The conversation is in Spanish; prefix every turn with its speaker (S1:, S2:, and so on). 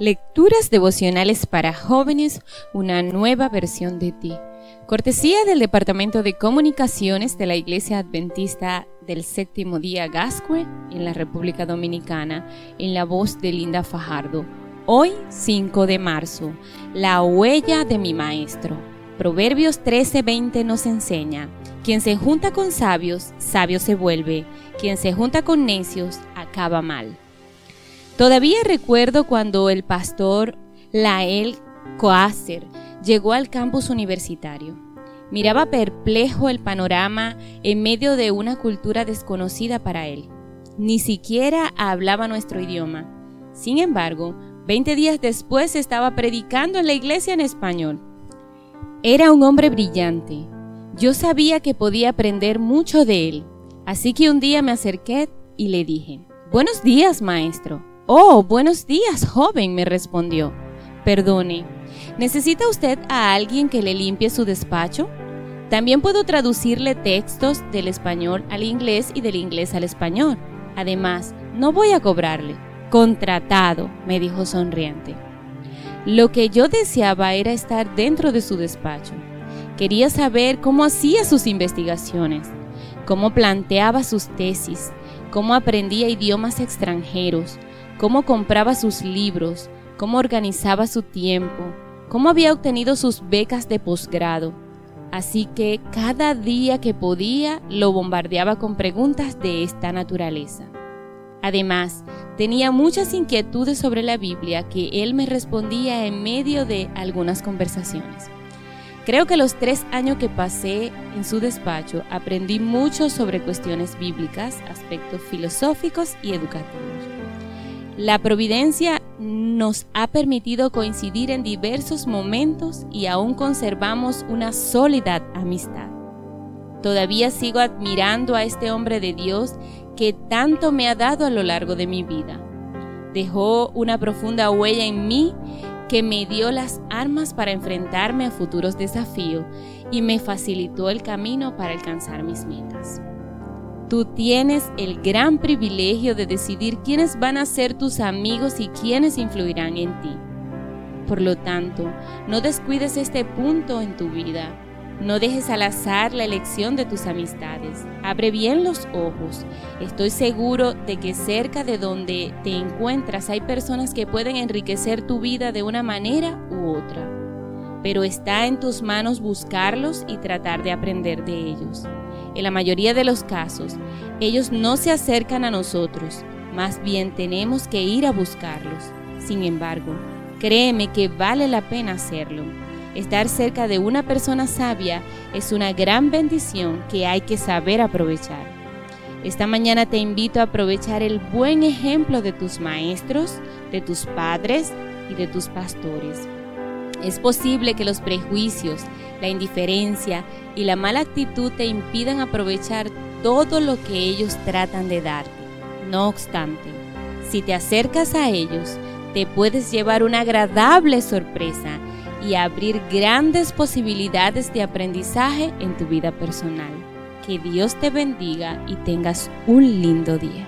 S1: Lecturas devocionales para jóvenes, una nueva versión de ti. Cortesía del Departamento de Comunicaciones de la Iglesia Adventista del Séptimo Día Gascue en la República Dominicana, en la voz de Linda Fajardo. Hoy, 5 de marzo, la huella de mi maestro. Proverbios 13:20 nos enseña, quien se junta con sabios, sabio se vuelve, quien se junta con necios, acaba mal. Todavía recuerdo cuando el pastor Lael Coacer llegó al campus universitario. Miraba perplejo el panorama en medio de una cultura desconocida para él. Ni siquiera hablaba nuestro idioma. Sin embargo, 20 días después estaba predicando en la iglesia en español. Era un hombre brillante. Yo sabía que podía aprender mucho de él. Así que un día me acerqué y le dije, Buenos días, maestro. Oh, buenos días, joven, me respondió. Perdone, ¿necesita usted a alguien que le limpie su despacho? También puedo traducirle textos del español al inglés y del inglés al español. Además, no voy a cobrarle. Contratado, me dijo sonriente. Lo que yo deseaba era estar dentro de su despacho. Quería saber cómo hacía sus investigaciones, cómo planteaba sus tesis, cómo aprendía idiomas extranjeros, cómo compraba sus libros, cómo organizaba su tiempo, cómo había obtenido sus becas de posgrado. Así que cada día que podía lo bombardeaba con preguntas de esta naturaleza. Además, tenía muchas inquietudes sobre la Biblia que él me respondía en medio de algunas conversaciones. Creo que los tres años que pasé en su despacho aprendí mucho sobre cuestiones bíblicas, aspectos filosóficos y educativos. La providencia nos ha permitido coincidir en diversos momentos y aún conservamos una sólida amistad. Todavía sigo admirando a este hombre de Dios que tanto me ha dado a lo largo de mi vida. Dejó una profunda huella en mí que me dio las armas para enfrentarme a futuros desafíos y me facilitó el camino para alcanzar mis metas. Tú tienes el gran privilegio de decidir quiénes van a ser tus amigos y quiénes influirán en ti. Por lo tanto, no descuides este punto en tu vida. No dejes al azar la elección de tus amistades. Abre bien los ojos. Estoy seguro de que cerca de donde te encuentras hay personas que pueden enriquecer tu vida de una manera u otra. Pero está en tus manos buscarlos y tratar de aprender de ellos. En la mayoría de los casos, ellos no se acercan a nosotros, más bien tenemos que ir a buscarlos. Sin embargo, créeme que vale la pena hacerlo. Estar cerca de una persona sabia es una gran bendición que hay que saber aprovechar. Esta mañana te invito a aprovechar el buen ejemplo de tus maestros, de tus padres y de tus pastores. Es posible que los prejuicios, la indiferencia y la mala actitud te impidan aprovechar todo lo que ellos tratan de darte. No obstante, si te acercas a ellos, te puedes llevar una agradable sorpresa y abrir grandes posibilidades de aprendizaje en tu vida personal. Que Dios te bendiga y tengas un lindo día.